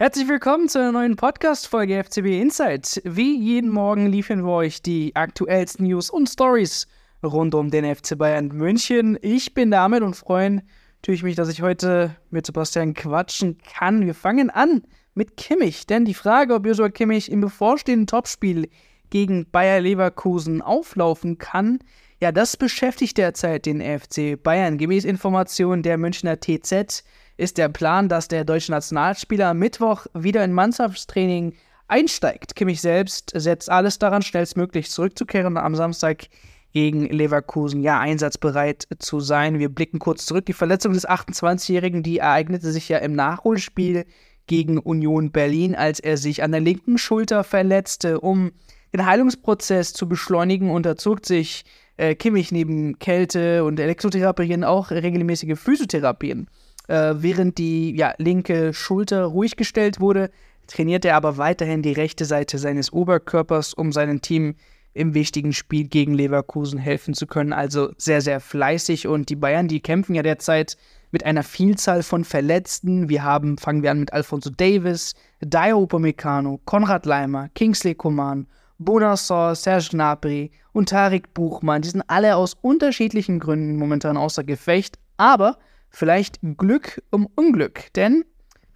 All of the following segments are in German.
Herzlich willkommen zu einer neuen Podcast-Folge FCB Insight. Wie jeden Morgen liefern wir euch die aktuellsten News und Stories rund um den FC Bayern München. Ich bin damit und natürlich mich, dass ich heute mit Sebastian quatschen kann. Wir fangen an mit Kimmich, denn die Frage, ob Joshua Kimmich im bevorstehenden Topspiel gegen Bayer Leverkusen auflaufen kann, ja, das beschäftigt derzeit den FC Bayern. Gemäß Informationen der Münchner TZ ist der Plan, dass der deutsche Nationalspieler Mittwoch wieder in Mannschaftstraining einsteigt. Kimmich selbst setzt alles daran, schnellstmöglich zurückzukehren und am Samstag gegen Leverkusen ja einsatzbereit zu sein. Wir blicken kurz zurück. Die Verletzung des 28-Jährigen, die ereignete sich ja im Nachholspiel gegen Union Berlin, als er sich an der linken Schulter verletzte. Um den Heilungsprozess zu beschleunigen, unterzog sich äh, Kimmich neben Kälte und Elektrotherapien auch regelmäßige Physiotherapien. Äh, während die ja, linke Schulter ruhig gestellt wurde, trainiert er aber weiterhin die rechte Seite seines Oberkörpers, um seinem Team im wichtigen Spiel gegen Leverkusen helfen zu können. Also sehr, sehr fleißig. Und die Bayern, die kämpfen ja derzeit mit einer Vielzahl von Verletzten. Wir haben, fangen wir an mit Alfonso Davis, Dio Upamecano, Konrad Leimer, Kingsley Coman, Bonassor, Serge Gnabry und Tarik Buchmann. Die sind alle aus unterschiedlichen Gründen momentan außer Gefecht. Aber vielleicht Glück um Unglück, denn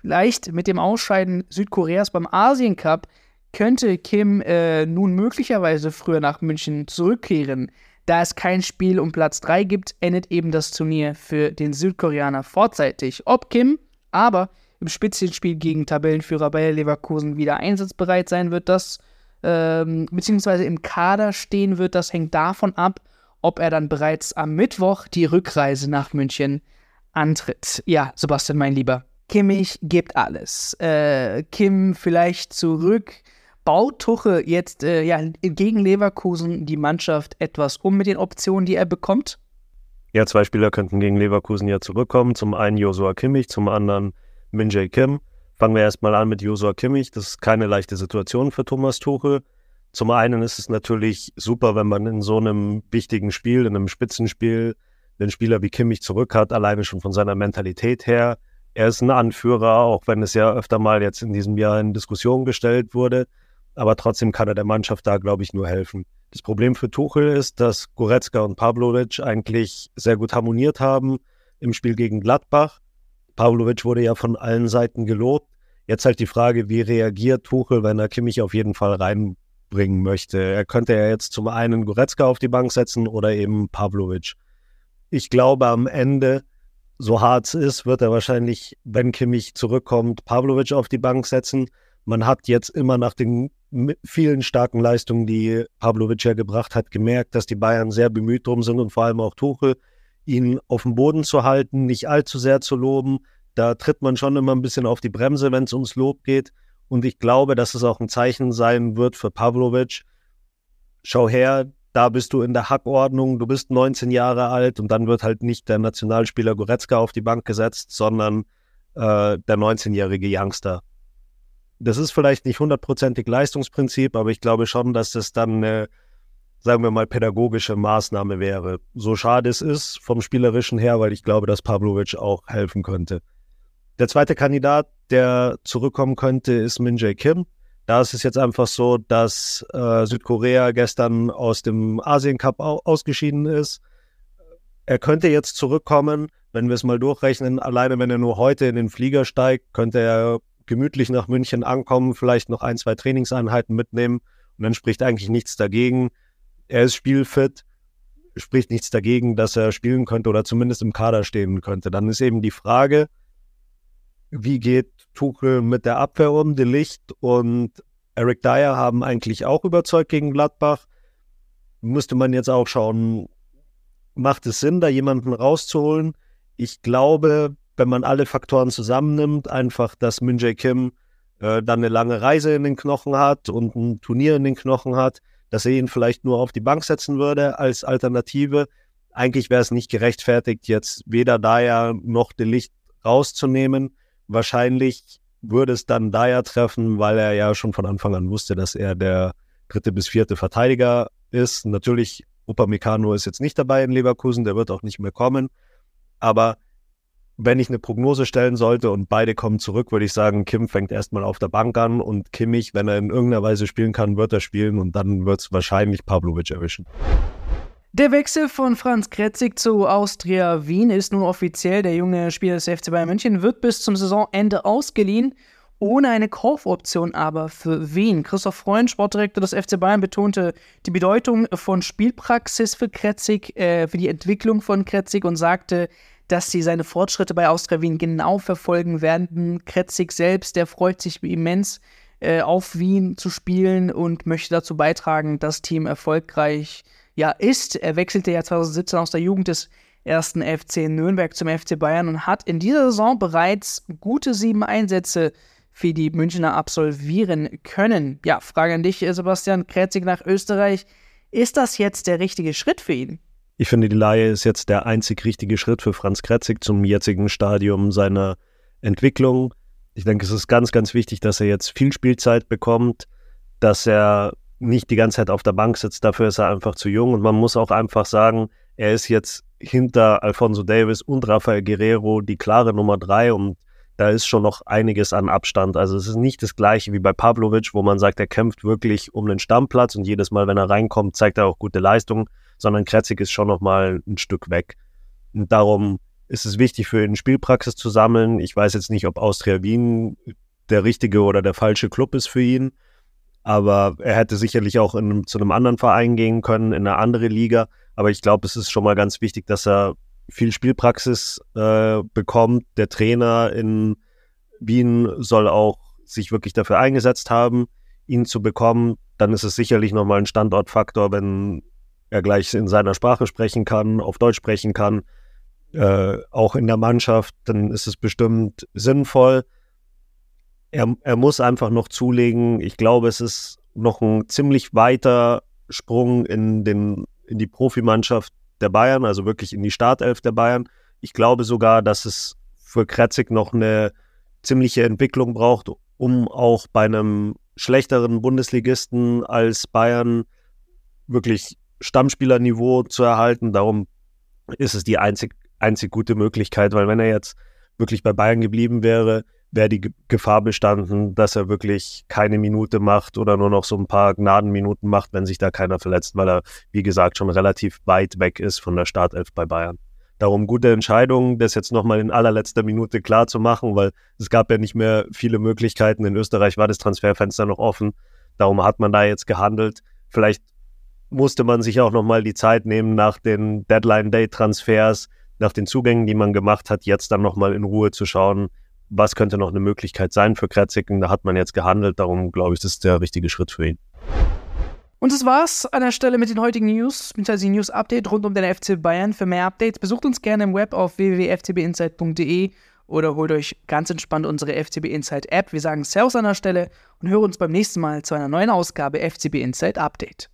vielleicht mit dem Ausscheiden Südkoreas beim Asien Cup könnte Kim äh, nun möglicherweise früher nach München zurückkehren. Da es kein Spiel um Platz 3 gibt, endet eben das Turnier für den Südkoreaner vorzeitig. Ob Kim aber im Spitzenspiel gegen Tabellenführer Bayer Leverkusen wieder einsatzbereit sein wird, das ähm, beziehungsweise im Kader stehen wird, das hängt davon ab, ob er dann bereits am Mittwoch die Rückreise nach München antritt. Ja, Sebastian, mein Lieber. Kimmich gibt alles. Äh, Kim vielleicht zurück. Baut Tuche jetzt äh, ja, gegen Leverkusen die Mannschaft etwas um mit den Optionen, die er bekommt? Ja, zwei Spieler könnten gegen Leverkusen ja zurückkommen. Zum einen Josua Kimmich, zum anderen Min Jae Kim. Fangen wir erstmal an mit Josua Kimmich. Das ist keine leichte Situation für Thomas Tuchel. Zum einen ist es natürlich super, wenn man in so einem wichtigen Spiel, in einem Spitzenspiel, einen Spieler wie Kimmich zurück hat, alleine schon von seiner Mentalität her. Er ist ein Anführer, auch wenn es ja öfter mal jetzt in diesem Jahr in Diskussion gestellt wurde. Aber trotzdem kann er der Mannschaft da, glaube ich, nur helfen. Das Problem für Tuchel ist, dass Goretzka und Pavlovic eigentlich sehr gut harmoniert haben im Spiel gegen Gladbach. Pavlovic wurde ja von allen Seiten gelobt. Jetzt halt die Frage, wie reagiert Tuchel, wenn er Kimmich auf jeden Fall reinbringen möchte. Er könnte ja jetzt zum einen Goretzka auf die Bank setzen oder eben Pavlovic ich glaube, am Ende, so hart es ist, wird er wahrscheinlich, wenn Kimmich zurückkommt, Pavlovic auf die Bank setzen. Man hat jetzt immer nach den vielen starken Leistungen, die Pavlovic ja gebracht hat, gemerkt, dass die Bayern sehr bemüht drum sind und vor allem auch Tuchel, ihn auf dem Boden zu halten, nicht allzu sehr zu loben. Da tritt man schon immer ein bisschen auf die Bremse, wenn es ums Lob geht. Und ich glaube, dass es auch ein Zeichen sein wird für Pavlovic. Schau her, da bist du in der Hackordnung, du bist 19 Jahre alt und dann wird halt nicht der Nationalspieler Goretzka auf die Bank gesetzt, sondern äh, der 19-jährige Youngster. Das ist vielleicht nicht hundertprozentig Leistungsprinzip, aber ich glaube schon, dass das dann eine, sagen wir mal, pädagogische Maßnahme wäre. So schade es ist vom Spielerischen her, weil ich glaube, dass Pavlovic auch helfen könnte. Der zweite Kandidat, der zurückkommen könnte, ist Min Jae Kim. Da ist es jetzt einfach so, dass äh, Südkorea gestern aus dem Asien Cup ausgeschieden ist. Er könnte jetzt zurückkommen, wenn wir es mal durchrechnen. Alleine wenn er nur heute in den Flieger steigt, könnte er gemütlich nach München ankommen, vielleicht noch ein, zwei Trainingseinheiten mitnehmen und dann spricht eigentlich nichts dagegen. Er ist spielfit, spricht nichts dagegen, dass er spielen könnte oder zumindest im Kader stehen könnte. Dann ist eben die Frage, wie geht Tuchel mit der Abwehr um? De Licht und Eric Dyer haben eigentlich auch überzeugt gegen Gladbach. Müsste man jetzt auch schauen, macht es Sinn, da jemanden rauszuholen? Ich glaube, wenn man alle Faktoren zusammennimmt, einfach, dass Min Jae Kim äh, dann eine lange Reise in den Knochen hat und ein Turnier in den Knochen hat, dass er ihn vielleicht nur auf die Bank setzen würde als Alternative. Eigentlich wäre es nicht gerechtfertigt, jetzt weder Dyer noch De Licht rauszunehmen. Wahrscheinlich würde es dann Dyer treffen, weil er ja schon von Anfang an wusste, dass er der dritte bis vierte Verteidiger ist. Natürlich, Upamecano ist jetzt nicht dabei in Leverkusen, der wird auch nicht mehr kommen. Aber wenn ich eine Prognose stellen sollte und beide kommen zurück, würde ich sagen, Kim fängt erstmal auf der Bank an und Kimmich, wenn er in irgendeiner Weise spielen kann, wird er spielen und dann wird es wahrscheinlich Pavlovic erwischen. Der Wechsel von Franz Kretzig zu Austria Wien ist nun offiziell. Der junge Spieler des FC Bayern München wird bis zum Saisonende ausgeliehen, ohne eine Kaufoption aber für Wien. Christoph Freund, Sportdirektor des FC Bayern, betonte die Bedeutung von Spielpraxis für Kretzig, äh, für die Entwicklung von Kretzig und sagte, dass sie seine Fortschritte bei Austria Wien genau verfolgen werden. Kretzig selbst, der freut sich immens äh, auf Wien zu spielen und möchte dazu beitragen, das Team erfolgreich ja ist. Er wechselte ja 2017 aus der Jugend des ersten FC Nürnberg zum FC Bayern und hat in dieser Saison bereits gute sieben Einsätze für die Münchner absolvieren können. Ja, Frage an dich, Sebastian Kretzig nach Österreich. Ist das jetzt der richtige Schritt für ihn? Ich finde, die Laie ist jetzt der einzig richtige Schritt für Franz Kretzig zum jetzigen Stadium seiner Entwicklung. Ich denke, es ist ganz, ganz wichtig, dass er jetzt viel Spielzeit bekommt, dass er nicht die ganze Zeit auf der Bank sitzt. Dafür ist er einfach zu jung. Und man muss auch einfach sagen, er ist jetzt hinter Alfonso Davis und Rafael Guerrero die klare Nummer drei und da ist schon noch einiges an Abstand. Also es ist nicht das gleiche wie bei Pavlovic, wo man sagt, er kämpft wirklich um den Stammplatz und jedes Mal, wenn er reinkommt, zeigt er auch gute Leistung, sondern Kretzig ist schon noch mal ein Stück weg. Und darum ist es wichtig für ihn, Spielpraxis zu sammeln. Ich weiß jetzt nicht, ob Austria Wien der richtige oder der falsche Club ist für ihn aber er hätte sicherlich auch in, zu einem anderen Verein gehen können, in eine andere Liga. Aber ich glaube, es ist schon mal ganz wichtig, dass er viel Spielpraxis äh, bekommt. Der Trainer in Wien soll auch sich wirklich dafür eingesetzt haben, ihn zu bekommen. Dann ist es sicherlich nochmal ein Standortfaktor, wenn er gleich in seiner Sprache sprechen kann, auf Deutsch sprechen kann, äh, auch in der Mannschaft, dann ist es bestimmt sinnvoll er, er muss einfach noch zulegen. Ich glaube, es ist noch ein ziemlich weiter Sprung in, den, in die Profimannschaft der Bayern, also wirklich in die Startelf der Bayern. Ich glaube sogar, dass es für Kretzig noch eine ziemliche Entwicklung braucht, um auch bei einem schlechteren Bundesligisten als Bayern wirklich Stammspielerniveau zu erhalten. Darum ist es die einzig, einzig gute Möglichkeit, weil wenn er jetzt wirklich bei Bayern geblieben wäre, wäre die Gefahr bestanden, dass er wirklich keine Minute macht oder nur noch so ein paar Gnadenminuten macht, wenn sich da keiner verletzt, weil er, wie gesagt, schon relativ weit weg ist von der Startelf bei Bayern. Darum gute Entscheidung, das jetzt nochmal in allerletzter Minute klar zu machen, weil es gab ja nicht mehr viele Möglichkeiten. In Österreich war das Transferfenster noch offen. Darum hat man da jetzt gehandelt. Vielleicht musste man sich auch nochmal die Zeit nehmen nach den Deadline-Day-Transfers, nach den Zugängen, die man gemacht hat, jetzt dann nochmal in Ruhe zu schauen, was könnte noch eine Möglichkeit sein für Kretzigen. Da hat man jetzt gehandelt, darum glaube ich, das ist der richtige Schritt für ihn. Und das war's an der Stelle mit den heutigen News, beziehungsweise News Update rund um den FC Bayern. Für mehr Updates besucht uns gerne im Web auf www.ftbinsight.de oder holt euch ganz entspannt unsere FCB Insight App. Wir sagen Servus an der Stelle und hören uns beim nächsten Mal zu einer neuen Ausgabe FCB Insight Update.